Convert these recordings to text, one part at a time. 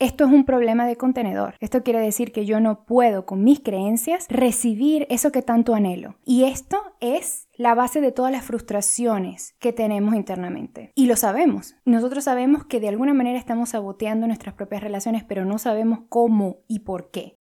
esto es un problema de contenedor. Esto quiere decir que yo no puedo con mis creencias recibir eso que tanto anhelo. Y esto es la base de todas las frustraciones que tenemos internamente. Y lo sabemos. Nosotros sabemos que de alguna manera estamos saboteando nuestras propias relaciones, pero no sabemos cómo y por qué.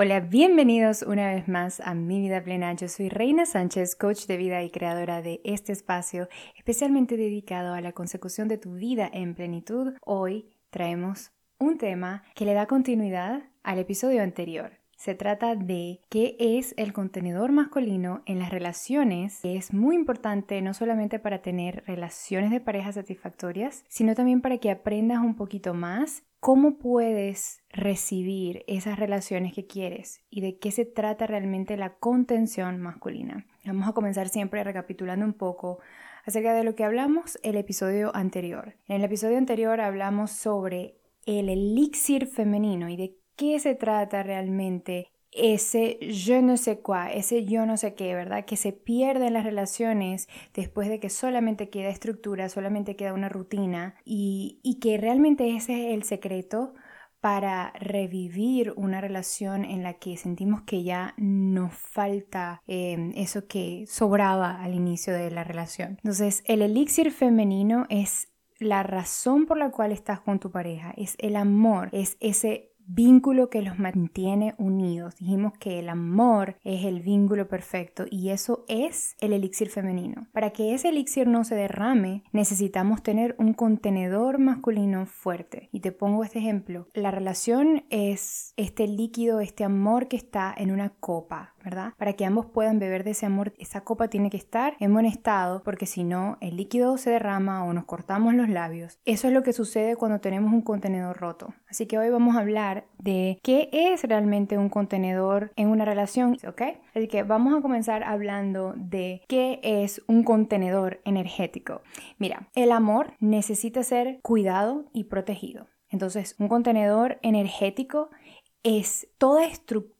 Hola, bienvenidos una vez más a Mi Vida Plena. Yo soy Reina Sánchez, coach de vida y creadora de este espacio especialmente dedicado a la consecución de tu vida en plenitud. Hoy traemos un tema que le da continuidad al episodio anterior. Se trata de qué es el contenedor masculino en las relaciones, que es muy importante no solamente para tener relaciones de pareja satisfactorias, sino también para que aprendas un poquito más cómo puedes recibir esas relaciones que quieres y de qué se trata realmente la contención masculina. Vamos a comenzar siempre recapitulando un poco acerca de lo que hablamos el episodio anterior. En el episodio anterior hablamos sobre el elixir femenino y de qué se trata realmente ese yo no sé cuá, ese yo no sé qué, ¿verdad? Que se pierde en las relaciones después de que solamente queda estructura, solamente queda una rutina y, y que realmente ese es el secreto para revivir una relación en la que sentimos que ya nos falta em, eso que sobraba al inicio de la relación. Entonces, el elixir femenino es la razón por la cual estás con tu pareja, es el amor, es ese vínculo que los mantiene unidos. Dijimos que el amor es el vínculo perfecto y eso es el elixir femenino. Para que ese elixir no se derrame, necesitamos tener un contenedor masculino fuerte. Y te pongo este ejemplo. La relación es este líquido, este amor que está en una copa, Para que ambos puedan beber de ese amor, esa copa tiene que estar en buen estado porque si no, el líquido se derrama o nos cortamos los labios. Eso es lo que sucede cuando tenemos un contenedor roto. Así que hoy vamos a hablar de qué es realmente un contenedor en una relación, ¿ok? Así que vamos a comenzar hablando de qué es un contenedor energético. Mira, el amor necesita ser cuidado y protegido. Entonces, un contenedor energético es toda estructura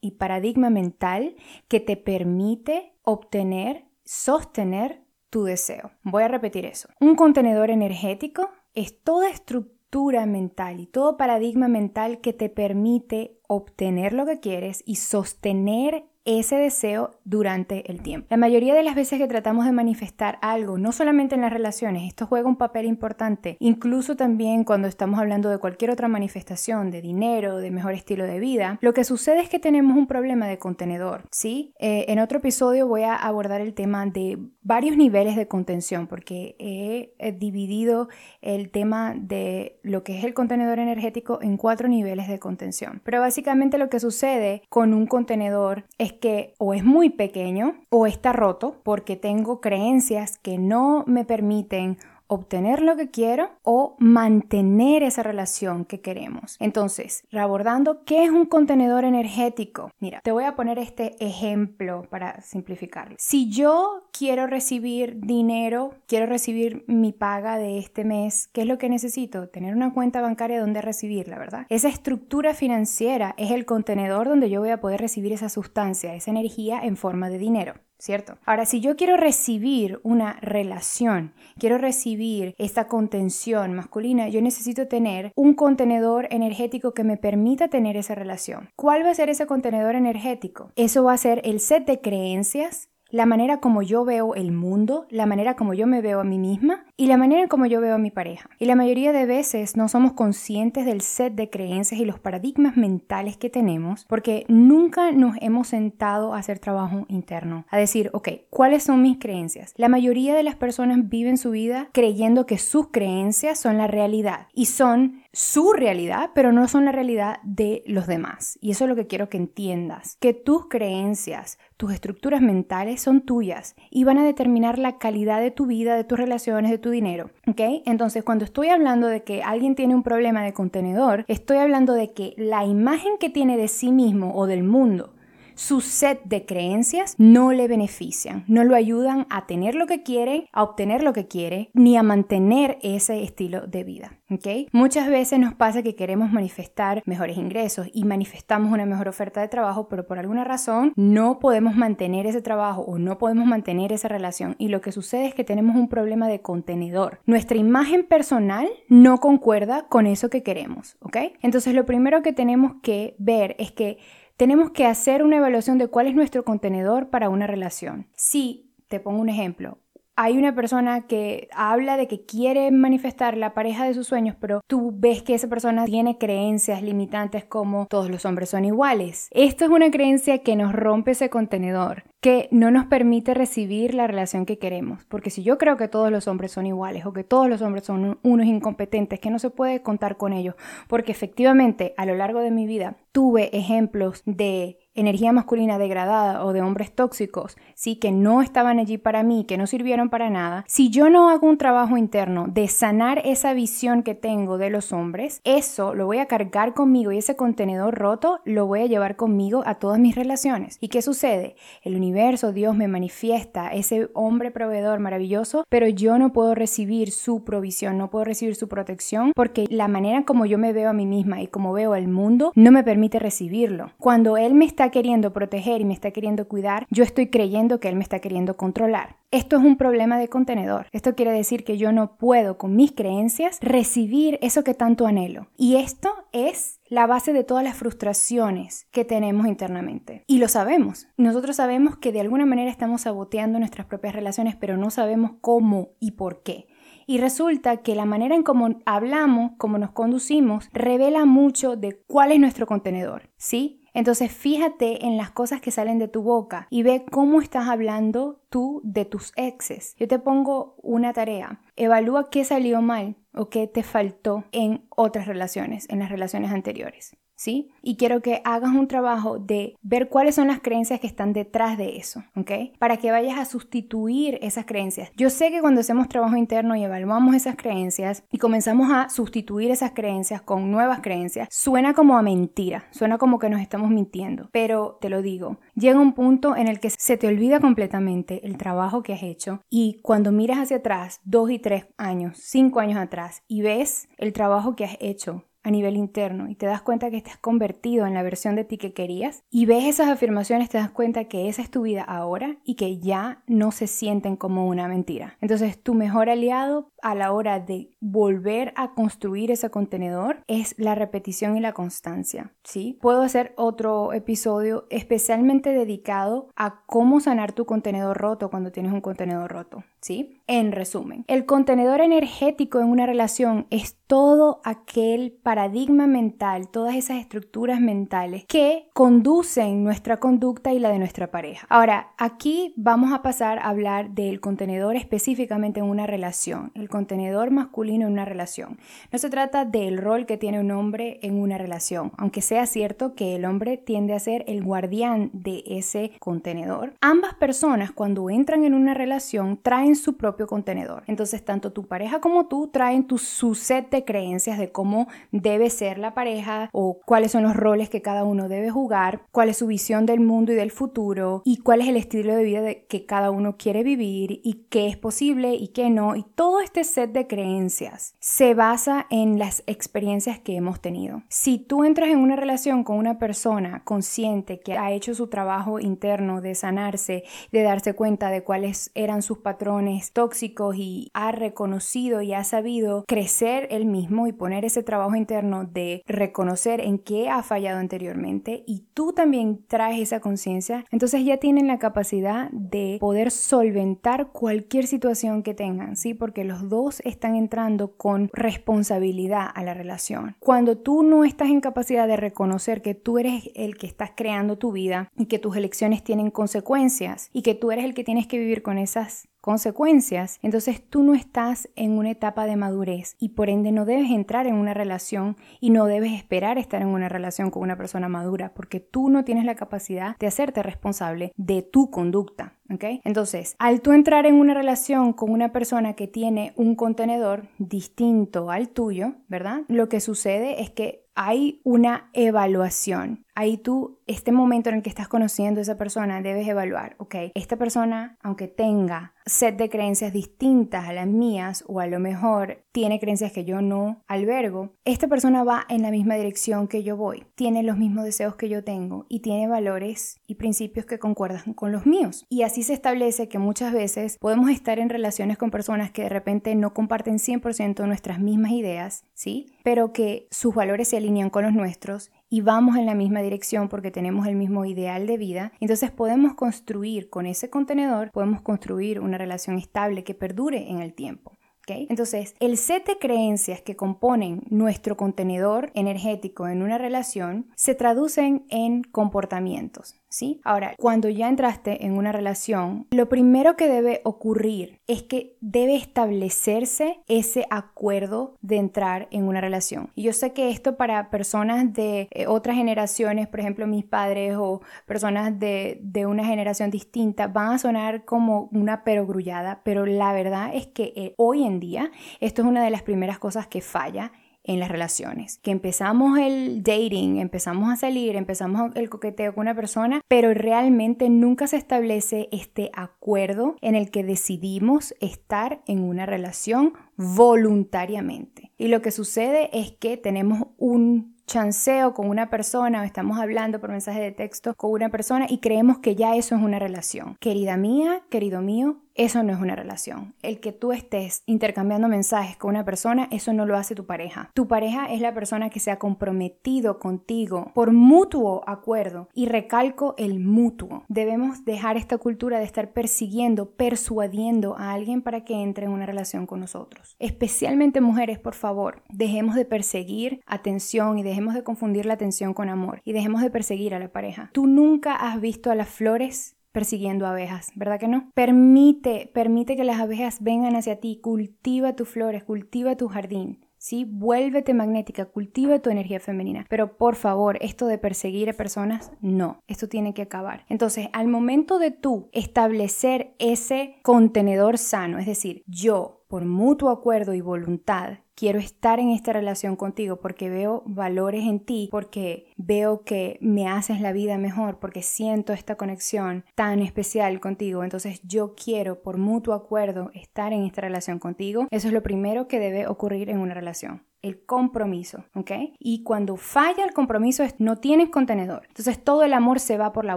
y paradigma mental que te permite obtener, sostener tu deseo. Voy a repetir eso. Un contenedor energético es toda estructura mental y todo paradigma mental que te permite obtener lo que quieres y sostener ese deseo durante el tiempo. La mayoría de las veces que tratamos de manifestar algo, no solamente en las relaciones, esto juega un papel importante, incluso también cuando estamos hablando de cualquier otra manifestación, de dinero, de mejor estilo de vida, lo que sucede es que tenemos un problema de contenedor, ¿sí? Eh, en otro episodio voy a abordar el tema de varios niveles de contención, porque he dividido el tema de lo que es el contenedor energético en cuatro niveles de contención. Pero básicamente lo que sucede con un contenedor es que o es muy pequeño o está roto porque tengo creencias que no me permiten obtener lo que quiero o mantener esa relación que queremos. Entonces, abordando qué es un contenedor energético. Mira, te voy a poner este ejemplo para simplificarlo. Si yo quiero recibir dinero, quiero recibir mi paga de este mes, ¿qué es lo que necesito? Tener una cuenta bancaria donde recibirla, ¿verdad? Esa estructura financiera es el contenedor donde yo voy a poder recibir esa sustancia, esa energía en forma de dinero. ¿Cierto? Ahora, si yo quiero recibir una relación, quiero recibir esta contención masculina, yo necesito tener un contenedor energético que me permita tener esa relación. ¿Cuál va a ser ese contenedor energético? Eso va a ser el set de creencias la manera como yo veo el mundo, la manera como yo me veo a mí misma y la manera como yo veo a mi pareja. Y la mayoría de veces no somos conscientes del set de creencias y los paradigmas mentales que tenemos porque nunca nos hemos sentado a hacer trabajo interno, a decir, ok, ¿cuáles son mis creencias? La mayoría de las personas viven su vida creyendo que sus creencias son la realidad y son su realidad, pero no son la realidad de los demás. Y eso es lo que quiero que entiendas, que tus creencias, tus estructuras mentales son tuyas y van a determinar la calidad de tu vida, de tus relaciones, de tu dinero. ¿Ok? Entonces, cuando estoy hablando de que alguien tiene un problema de contenedor, estoy hablando de que la imagen que tiene de sí mismo o del mundo su set de creencias no le benefician, no lo ayudan a tener lo que quiere, a obtener lo que quiere, ni a mantener ese estilo de vida. ¿okay? Muchas veces nos pasa que queremos manifestar mejores ingresos y manifestamos una mejor oferta de trabajo, pero por alguna razón no podemos mantener ese trabajo o no podemos mantener esa relación. Y lo que sucede es que tenemos un problema de contenedor. Nuestra imagen personal no concuerda con eso que queremos. Entonces lo primero que tenemos que ver es que tenemos que hacer una evaluación de cuál es nuestro contenedor para una relación. Si, te pongo un ejemplo, hay una persona que habla de que quiere manifestar la pareja de sus sueños, pero tú ves que esa persona tiene creencias limitantes como todos los hombres son iguales. Esto es una creencia que nos rompe ese contenedor, que no nos permite recibir la relación que queremos. Porque si yo creo que todos los hombres son iguales o que todos los hombres son unos incompetentes, que no se puede contar con ellos, porque efectivamente a lo largo de mi vida tuve ejemplos de energía masculina degradada o de hombres tóxicos, sí, que no estaban allí para mí, que no sirvieron para nada, si yo no hago un trabajo interno de sanar esa visión que tengo de los hombres, eso lo voy a cargar conmigo y ese contenedor roto lo voy a llevar conmigo a todas mis relaciones. ¿Y qué sucede? El universo, Dios me manifiesta ese hombre proveedor maravilloso, pero yo no puedo recibir su provisión, no puedo recibir su protección porque la manera como yo me veo a mí misma y como veo al mundo no me permite recibirlo. Cuando él me está queriendo proteger y me está queriendo cuidar, yo estoy creyendo que Él me está queriendo controlar. Esto es un problema de contenedor. Esto quiere decir que yo no puedo con mis creencias recibir eso que tanto anhelo. Y esto es la base de todas las frustraciones que tenemos internamente. Y lo sabemos. Nosotros sabemos que de alguna manera estamos saboteando nuestras propias relaciones, pero no sabemos cómo y por qué. Y resulta que la manera en cómo hablamos, cómo nos conducimos, revela mucho de cuál es nuestro contenedor, ¿sí? Entonces fíjate en las cosas que salen de tu boca y ve cómo estás hablando tú de tus exes. Yo te pongo una tarea. Evalúa qué salió mal o qué te faltó en otras relaciones, en las relaciones anteriores. ¿Sí? Y quiero que hagas un trabajo de ver cuáles son las creencias que están detrás de eso, ¿ok? Para que vayas a sustituir esas creencias. Yo sé que cuando hacemos trabajo interno y evaluamos esas creencias y comenzamos a sustituir esas creencias con nuevas creencias, suena como a mentira, suena como que nos estamos mintiendo, pero te lo digo, llega un punto en el que se te olvida completamente el trabajo que has hecho y cuando miras hacia atrás, dos y tres años, cinco años atrás, y ves el trabajo que has hecho, a nivel interno y te das cuenta que estás convertido en la versión de ti que querías y ves esas afirmaciones, te das cuenta que esa es tu vida ahora y que ya no se sienten como una mentira. Entonces tu mejor aliado a la hora de volver a construir ese contenedor es la repetición y la constancia, ¿sí? Puedo hacer otro episodio especialmente dedicado a cómo sanar tu contenedor roto cuando tienes un contenedor roto, ¿sí? En resumen, el contenedor energético en una relación es todo aquel paradigma mental, todas esas estructuras mentales que conducen nuestra conducta y la de nuestra pareja. Ahora, aquí vamos a pasar a hablar del contenedor específicamente en una relación, el contenedor masculino en una relación. No se trata del rol que tiene un hombre en una relación, aunque sea cierto que el hombre tiende a ser el guardián de ese contenedor. Ambas personas cuando entran en una relación traen su propio contenedor. Entonces, tanto tu pareja como tú traen tu, su set de creencias de cómo debe ser la pareja o cuáles son los roles que cada uno debe jugar, cuál es su visión del mundo y del futuro y cuál es el estilo de vida que cada uno quiere vivir y qué es posible y qué no. Y todo este set de creencias se basa en las experiencias que hemos tenido. Si tú entras en una relación con una persona consciente que ha hecho su trabajo interno de sanarse, de darse cuenta de cuáles eran sus patrones, tóxicos y ha reconocido y ha sabido crecer él mismo y poner ese trabajo interno de reconocer en qué ha fallado anteriormente y tú también traes esa conciencia, entonces ya tienen la capacidad de poder solventar cualquier situación que tengan, ¿sí? Porque los dos están entrando con responsabilidad a la relación. Cuando tú no estás en capacidad de reconocer que tú eres el que estás creando tu vida y que tus elecciones tienen consecuencias y que tú eres el que tienes que vivir con esas consecuencias, entonces tú no estás en una etapa de madurez y por ende no debes entrar en una relación y no debes esperar estar en una relación con una persona madura porque tú no tienes la capacidad de hacerte responsable de tu conducta. ¿Ok? Entonces, al tú entrar en una relación con una persona que tiene un contenedor distinto al tuyo, ¿verdad? Lo que sucede es que hay una evaluación. Ahí tú, este momento en el que estás conociendo a esa persona, debes evaluar, ok, esta persona, aunque tenga set de creencias distintas a las mías o a lo mejor tiene creencias que yo no albergo, esta persona va en la misma dirección que yo voy, tiene los mismos deseos que yo tengo y tiene valores y principios que concuerdan con los míos. Y así se establece que muchas veces podemos estar en relaciones con personas que de repente no comparten 100% nuestras mismas ideas, ¿sí? Pero que sus valores se alinean con los nuestros y vamos en la misma dirección porque tenemos el mismo ideal de vida, entonces podemos construir con ese contenedor, podemos construir una relación estable que perdure en el tiempo. Entonces, el set de creencias que componen nuestro contenedor energético en una relación se traducen en comportamientos. ¿Sí? Ahora, cuando ya entraste en una relación, lo primero que debe ocurrir es que debe establecerse ese acuerdo de entrar en una relación. Y yo sé que esto para personas de eh, otras generaciones, por ejemplo mis padres o personas de, una generación distinta, van a sonar como una perogrullada, pero la verdad es que eh, hoy en día esto es una de las primeras cosas que falla en las relaciones. Que empezamos el dating, empezamos a salir, empezamos el coqueteo con una persona, pero realmente nunca se establece este acuerdo en el que decidimos estar en una relación voluntariamente. Y lo que sucede es que tenemos un chanceo con una persona o estamos hablando por mensaje de texto con una persona y creemos que ya eso es una relación. Querida mía, querido mío, eso no es una relación. El que tú estés intercambiando mensajes con una persona, eso no lo hace tu pareja. Tu pareja es la persona que se ha comprometido contigo por mutuo acuerdo y recalco el mutuo. Debemos dejar esta cultura de estar persiguiendo, persuadiendo a alguien para que entre en una relación con nosotros. Especialmente mujeres, por favor, dejemos de perseguir atención y dejemos de confundir la atención con amor y dejemos de perseguir a la pareja. Tú nunca has visto a las flores persiguiendo abejas, ¿verdad que no? Permite, permite que las abejas vengan hacia ti, cultiva tus flores, cultiva tu jardín. ¿sí? Vuélvete magnética, cultiva tu energía femenina. Pero por favor, esto de perseguir a personas, no, esto tiene que acabar. Entonces, al momento de tú establecer ese contenedor sano, es decir, yo, por mutuo acuerdo y voluntad, quiero estar en esta relación contigo porque veo valores en ti, porque veo que me haces la vida mejor, porque siento esta conexión tan especial contigo. Entonces yo quiero por mutuo acuerdo estar en esta relación contigo. Eso es lo primero que debe ocurrir en una relación el compromiso, ¿ok? Y cuando falla el compromiso no tienes contenedor. Entonces todo el amor se va por la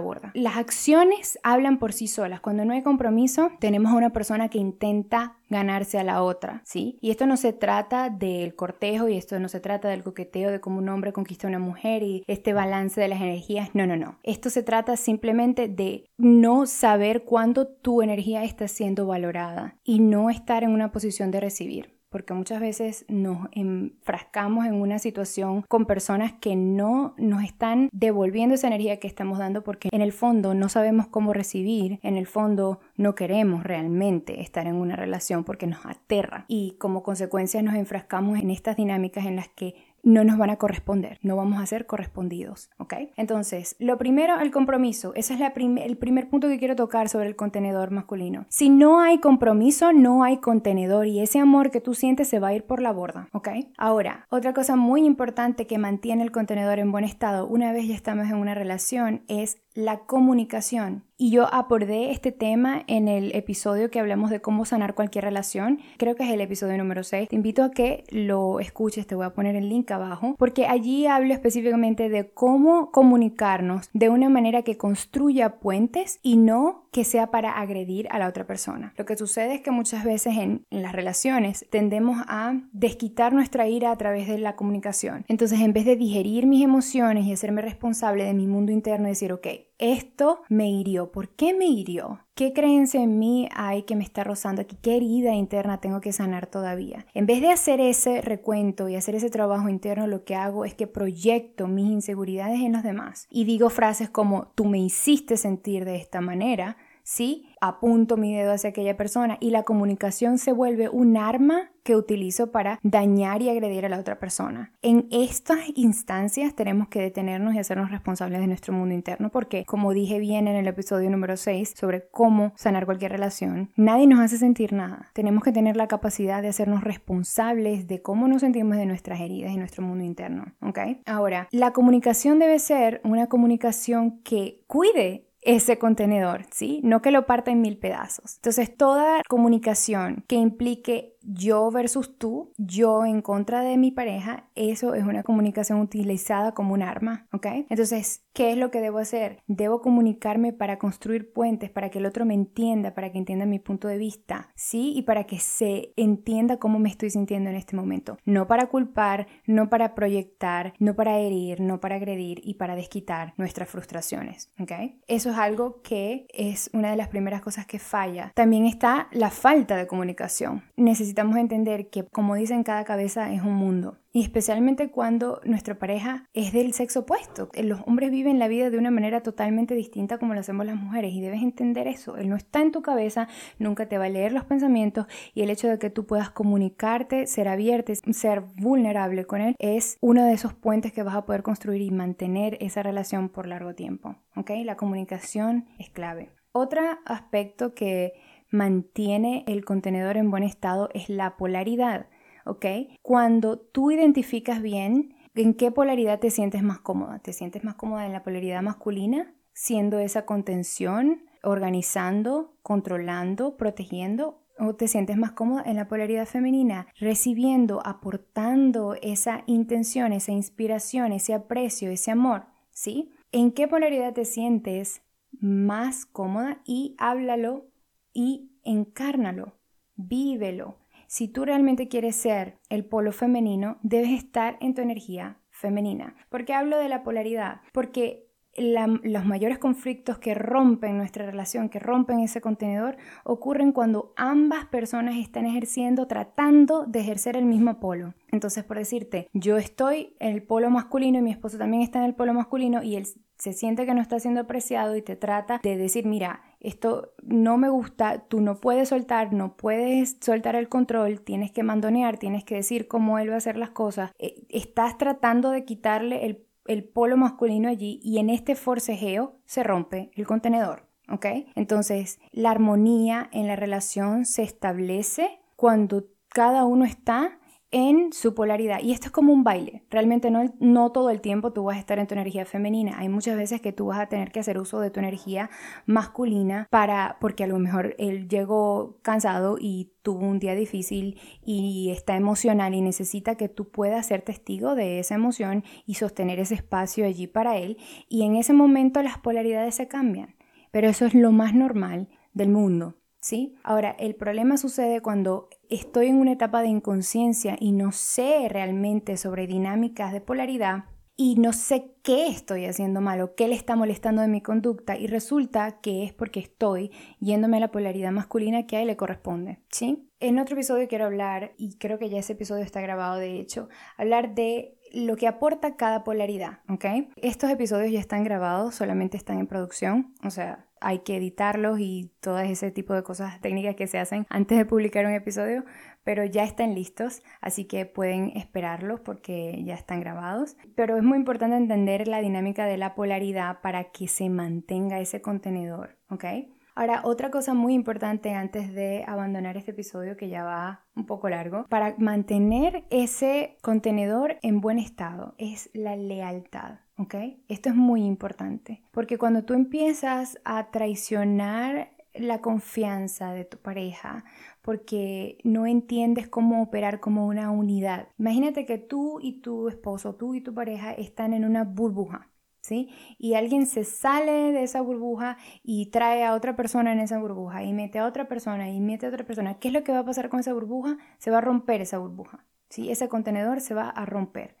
borda. Las acciones hablan por sí solas. Cuando no hay compromiso, tenemos a una persona que intenta ganarse a la otra, ¿sí? Y esto no se trata del cortejo y esto no se trata del coqueteo de cómo un hombre conquista a una mujer y este balance de las energías. No, no, no. Esto se trata simplemente de no saber cuándo tu energía está siendo valorada y no estar en una posición de recibir porque muchas veces nos enfrascamos en una situación con personas que no nos están devolviendo esa energía que estamos dando porque en el fondo no sabemos cómo recibir, en el fondo no queremos realmente estar en una relación porque nos aterra. Y como consecuencia nos enfrascamos en estas dinámicas en las que no nos van a corresponder, no vamos a ser correspondidos, ¿ok? Entonces, lo primero, el compromiso. Ese es el primer punto que quiero tocar sobre el contenedor masculino. Si no hay compromiso, no hay contenedor y ese amor que tú sientes se va a ir por la borda, ¿ok? Ahora, otra cosa muy importante que mantiene el contenedor en buen estado una vez ya estamos en una relación es la comunicación. Y yo abordé este tema en el episodio que hablamos de cómo sanar cualquier relación. Creo que es el episodio número 6. Te invito a que lo escuches, te voy a poner el link abajo, porque allí hablo específicamente de cómo comunicarnos de una manera que construya puentes y no que sea para agredir a la otra persona. Lo que sucede es que muchas veces en, las relaciones tendemos a desquitar nuestra ira a través de la comunicación. Entonces, en vez de digerir mis emociones y hacerme responsable de mi mundo interno decir, ok, esto me hirió. ¿Por qué me hirió? ¿Qué creencia en mí hay que me está rozando aquí? ¿Qué herida interna tengo que sanar todavía? En vez de hacer ese recuento y hacer ese trabajo interno, lo que hago es que proyecto mis inseguridades en los demás y digo frases como tú me hiciste sentir de esta manera ¿sí? Apunto mi dedo hacia aquella persona y la comunicación se vuelve un arma que utilizo para dañar y agredir a la otra persona. En estas instancias tenemos que detenernos y hacernos responsables de nuestro mundo interno porque, como dije bien en el episodio número 6 sobre cómo sanar cualquier relación, nadie nos hace sentir nada. Tenemos que tener la capacidad de hacernos responsables de cómo nos sentimos de nuestras heridas y nuestro mundo interno, ¿ok? Ahora, la comunicación debe ser una comunicación que cuide ese contenedor, ¿sí? No que lo parta en mil pedazos. Entonces, toda comunicación que implique yo versus tú, yo en contra de mi pareja, eso es una comunicación utilizada como un arma, ¿ok? Entonces, ¿qué es lo que debo hacer? Debo comunicarme para construir puentes, para que el otro me entienda, para que entienda mi punto de vista, ¿sí? Y para que se entienda cómo me estoy sintiendo en este momento. No para culpar, no para proyectar, no para herir, no para agredir y para desquitar nuestras frustraciones, ¿ok? Eso es algo que es una de las primeras cosas que falla. También está la falta de comunicación. Necesitamos necesitamos entender que, como dicen, cada cabeza es un mundo. Y especialmente cuando nuestra pareja es del sexo opuesto. Los hombres viven la vida de una manera totalmente distinta como lo hacemos las mujeres y debes entender eso. Él no está en tu cabeza, nunca te va a leer los pensamientos y el hecho de que tú puedas comunicarte, ser abierto, ser vulnerable con él es uno de esos puentes que vas a poder construir y mantener esa relación por largo tiempo. ¿Ok? La comunicación es clave. Otro aspecto que mantiene el contenedor en buen estado es la polaridad, ¿ok? Cuando tú identificas bien en qué polaridad te sientes más cómoda, te sientes más cómoda en la polaridad masculina, siendo esa contención, organizando, controlando, protegiendo, o te sientes más cómoda en la polaridad femenina, recibiendo, aportando esa intención, esa inspiración, ese aprecio, ese amor, ¿sí? ¿En qué polaridad te sientes más cómoda? Y háblalo y encárnalo, vívelo. Si tú realmente quieres ser el polo femenino, debes estar en tu energía femenina. ¿Por qué hablo de la polaridad? Porque los mayores conflictos que rompen nuestra relación, que rompen ese contenedor, ocurren cuando ambas personas están ejerciendo, tratando de ejercer el mismo polo. Entonces, por decirte, yo estoy en el polo masculino y mi esposo también está en el polo masculino y él se siente que no está siendo apreciado y te trata de decir, mira, esto no me gusta, tú no puedes soltar, no puedes soltar el control, tienes que mandonear, tienes que decir cómo él va a hacer las cosas. Eh, estás tratando de quitarle el, el polo masculino allí y en este forcejeo se rompe el contenedor. ¿Ok? Entonces, la armonía en la relación se establece cuando cada uno está en su polaridad. Y esto es como un baile. Realmente no, todo el tiempo tú vas a estar en tu energía femenina. Hay muchas veces que tú vas a tener que hacer uso de tu energía masculina para, porque a lo mejor él llegó cansado y tuvo un día difícil y está emocional y necesita que tú puedas ser testigo de esa emoción y sostener ese espacio allí para él. Y en ese momento las polaridades se cambian. Pero eso es lo más normal del mundo. Ahora, el problema sucede cuando estoy en una etapa de inconsciencia y no sé realmente sobre dinámicas de polaridad y no sé qué estoy haciendo mal o qué le está molestando de mi conducta y resulta que es porque estoy yéndome a la polaridad masculina que a él le corresponde, ¿sí? En otro episodio quiero hablar, y creo que ya ese episodio está grabado de hecho, hablar de lo que aporta cada polaridad, ¿ok? Estos episodios ya están grabados, solamente están en producción, o sea, hay que editarlos y todo ese tipo de cosas técnicas que se hacen antes de publicar un episodio, pero ya están listos, así que pueden esperarlos porque ya están grabados. Pero es muy importante entender la dinámica de la polaridad para que se mantenga ese contenedor, ¿ok? Ahora, otra cosa muy importante antes de abandonar este episodio que ya va un poco largo, para mantener ese contenedor en buen estado es la lealtad. ¿ok? Esto es muy importante, porque cuando tú empiezas a traicionar la confianza de tu pareja porque no entiendes cómo operar como una unidad. Imagínate que tú y tu esposo, tú y tu pareja están en una burbuja, Y alguien se sale de esa burbuja y trae a otra persona en esa burbuja y mete a otra persona y mete a otra persona. ¿Qué es lo que va a pasar con esa burbuja? Se va a romper esa burbuja, ¿sí? Ese contenedor se va a romper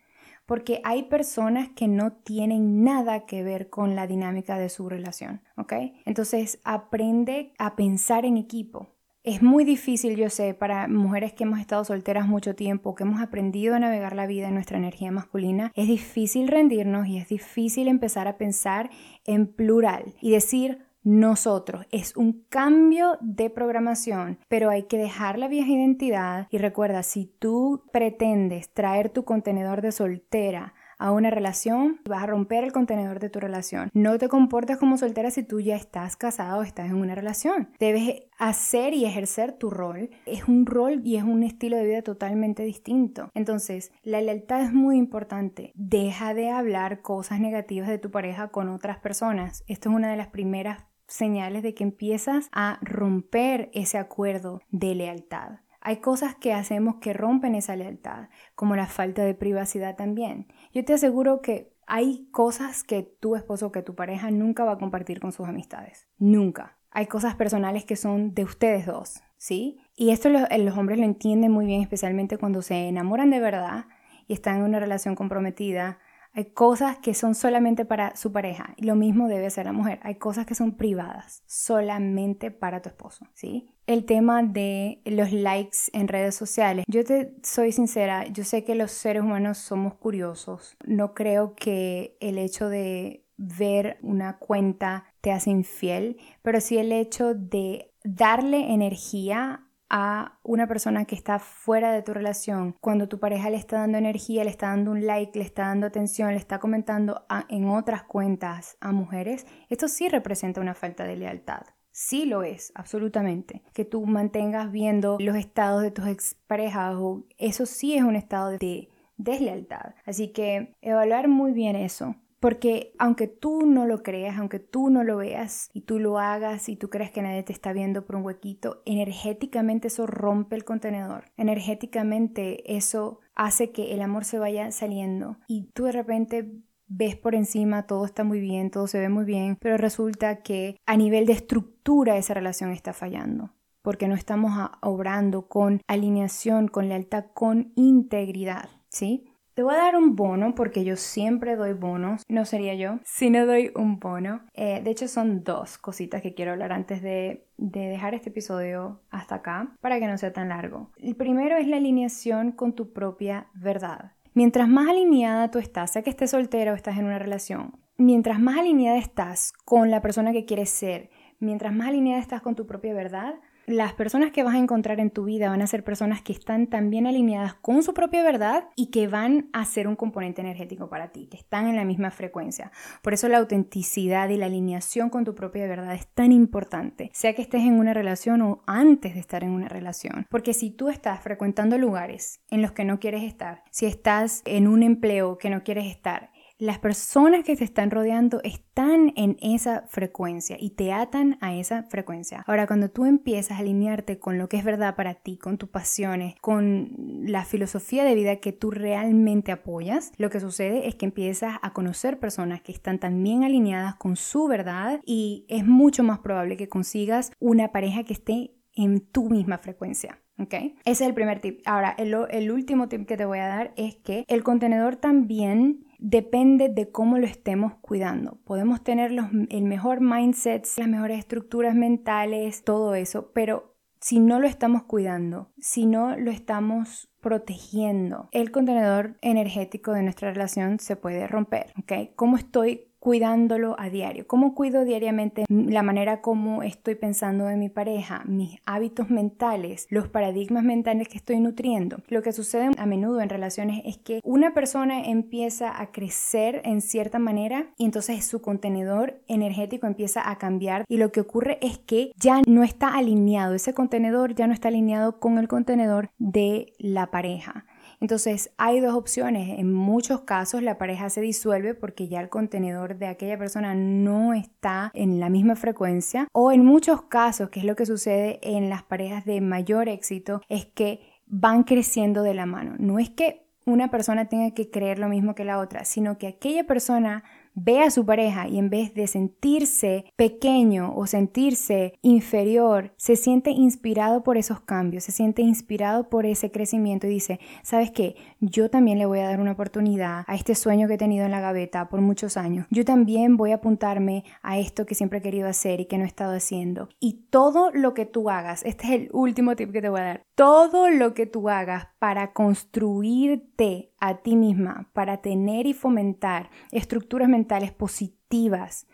porque hay personas que no tienen nada que ver con la dinámica de su relación, ¿ok? Entonces aprende a pensar en equipo. Es muy difícil, yo sé, para mujeres que hemos estado solteras mucho tiempo, que hemos aprendido a navegar la vida en nuestra energía masculina, es difícil rendirnos y es difícil empezar a pensar en plural y decir, nosotros. Es un cambio de programación, pero hay que dejar la vieja identidad y recuerda, si tú pretendes traer tu contenedor de soltera a una relación, vas a romper el contenedor de tu relación. No te comportes como soltera si tú ya estás casado o estás en una relación. Debes hacer y ejercer tu rol. Es un rol y es un estilo de vida totalmente distinto. Entonces, la lealtad es muy importante. Deja de hablar cosas negativas de tu pareja con otras personas. Esto es una de las primeras señales de que empiezas a romper ese acuerdo de lealtad. Hay cosas que hacemos que rompen esa lealtad, como la falta de privacidad también. Yo te aseguro que hay cosas que tu esposo o que tu pareja nunca va a compartir con sus amistades. Nunca. Hay cosas personales que son de ustedes dos, ¿sí? Y esto los, los hombres lo entienden muy bien, especialmente cuando se enamoran de verdad y están en una relación comprometida hay cosas que son solamente para su pareja. Y lo mismo debe hacer la mujer. Hay cosas que son privadas, solamente para tu esposo, ¿sí? El tema de los likes en redes sociales. Yo te soy sincera, yo sé que los seres humanos somos curiosos. No creo que el hecho de ver una cuenta te hace infiel, pero sí el hecho de darle energía a una persona que está fuera de tu relación, cuando tu pareja le está dando energía, le está dando un like, le está dando atención, le está comentando en otras cuentas a mujeres, esto sí representa una falta de lealtad. Sí lo es, absolutamente. Que tú mantengas viendo los estados de tus exparejas, eso sí es un estado de deslealtad. Así que evaluar muy bien eso. Porque aunque tú no lo creas, aunque tú no lo veas y tú lo hagas y tú crees que nadie te está viendo por un huequito, energéticamente eso rompe el contenedor. Energéticamente eso hace que el amor se vaya saliendo y tú de repente ves por encima, todo está muy bien, todo se ve muy bien, pero resulta que a nivel de estructura esa relación está fallando porque no estamos obrando con alineación, con lealtad, con integridad, ¿sí? Te voy a dar un bono porque yo siempre doy bonos. No sería yo si no doy un bono. Eh, de hecho son dos cositas que quiero hablar antes de, de dejar este episodio hasta acá para que no sea tan largo. El primero es la alineación con tu propia verdad. Mientras más alineada tú estás, sea que estés soltera o estás en una relación, mientras más alineada estás con la persona que quieres ser, mientras más alineada estás con tu propia verdad, las personas que vas a encontrar en tu vida van a ser personas que están también alineadas con su propia verdad y que van a ser un componente energético para ti, que están en la misma frecuencia. Por eso la autenticidad y la alineación con tu propia verdad es tan importante, sea que estés en una relación o antes de estar en una relación. Porque si tú estás frecuentando lugares en los que no quieres estar, si estás en un empleo que no quieres estar, las personas que te están rodeando están en esa frecuencia y te atan a esa frecuencia. Ahora, cuando tú empiezas a alinearte con lo que es verdad para ti, con tus pasiones, con la filosofía de vida que tú realmente apoyas, lo que sucede es que empiezas a conocer personas que están también alineadas con su verdad y es mucho más probable que consigas una pareja que esté en tu misma frecuencia. ¿Ok? Ese es el primer tip. Ahora, el, el último tip que te voy a dar es que el contenedor también depende de cómo lo estemos cuidando. Podemos tener el mejor mindset, las mejores estructuras mentales, todo eso, pero si no lo estamos cuidando, si no lo estamos protegiendo, el contenedor energético de nuestra relación se puede romper, ¿ok? ¿Cómo estoy cuidándolo a diario. ¿Cómo cuido diariamente la manera como estoy pensando de mi pareja, mis hábitos mentales, los paradigmas mentales que estoy nutriendo? Lo que sucede a menudo en relaciones es que una persona empieza a crecer en cierta manera y entonces su contenedor energético empieza a cambiar y lo que ocurre es que ya no está alineado, ese contenedor ya no está alineado con el contenedor de la pareja. Entonces hay dos opciones. En muchos casos la pareja se disuelve porque ya el contenedor de aquella persona no está en la misma frecuencia. O en muchos casos, que es lo que sucede en las parejas de mayor éxito, es que van creciendo de la mano. No es que una persona tenga que creer lo mismo que la otra, sino que aquella persona ve a su pareja y en vez de sentirse pequeño o sentirse inferior, se siente inspirado por esos cambios, se siente inspirado por ese crecimiento y dice, ¿sabes qué? Yo también le voy a dar una oportunidad a este sueño que he tenido en la gaveta por muchos años. Yo también voy a apuntarme a esto que siempre he querido hacer y que no he estado haciendo. Y todo lo que tú hagas, este es el último tip que te voy a dar, todo lo que tú hagas para construirte a ti misma, para tener y fomentar estructuras mentales positivas,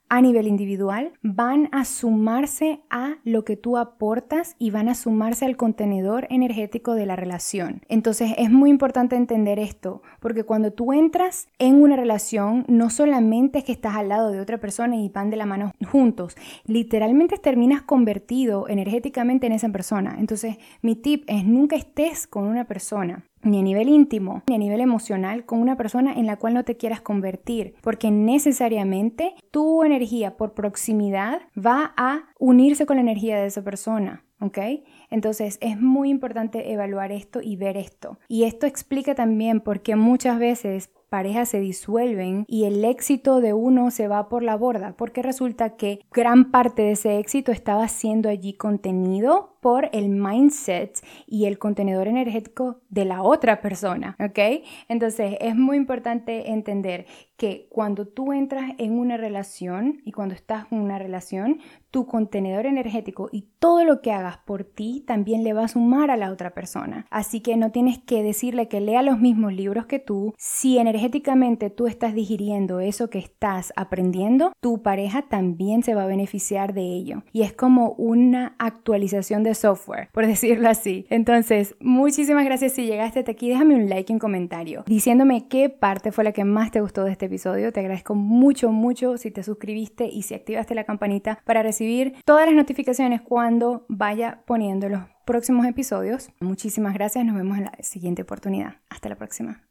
a nivel individual van a sumarse a lo que tú aportas y van a sumarse al contenedor energético de la relación. Entonces es muy importante entender esto, porque cuando tú entras en una relación, no solamente es que estás al lado de otra persona y van de la mano juntos, literalmente terminas convertido energéticamente en esa persona. Entonces mi tip es nunca estés con una persona ni a nivel íntimo, ni a nivel emocional con una persona en la cual no te quieras convertir, porque necesariamente tu energía por proximidad va a unirse con la energía de esa persona. ¿Ok? Entonces es muy importante evaluar esto y ver esto. Y esto explica también por qué muchas veces parejas se disuelven y el éxito de uno se va por la borda, porque resulta que gran parte de ese éxito estaba siendo allí contenido por el mindset y el contenedor energético de la otra persona, ¿ok? Entonces es muy importante entender que cuando tú entras en una relación y cuando estás en una relación, tu contenedor energético y todo lo que hagas por ti también le va a sumar a la otra persona. Así que no tienes que decirle que lea los mismos libros que tú. Si energéticamente tú estás digiriendo eso que estás aprendiendo, tu pareja también se va a beneficiar de ello. Y es como una actualización de software, por decirlo así. Entonces, muchísimas gracias si llegaste hasta aquí. Déjame un like en comentario diciéndome qué parte fue la que más te gustó de este episodio. Te agradezco mucho, mucho si te suscribiste y si activaste la campanita para recibir todas las notificaciones cuando vaya poniendo los próximos episodios. Muchísimas gracias. Nos vemos en la siguiente oportunidad. Hasta la próxima.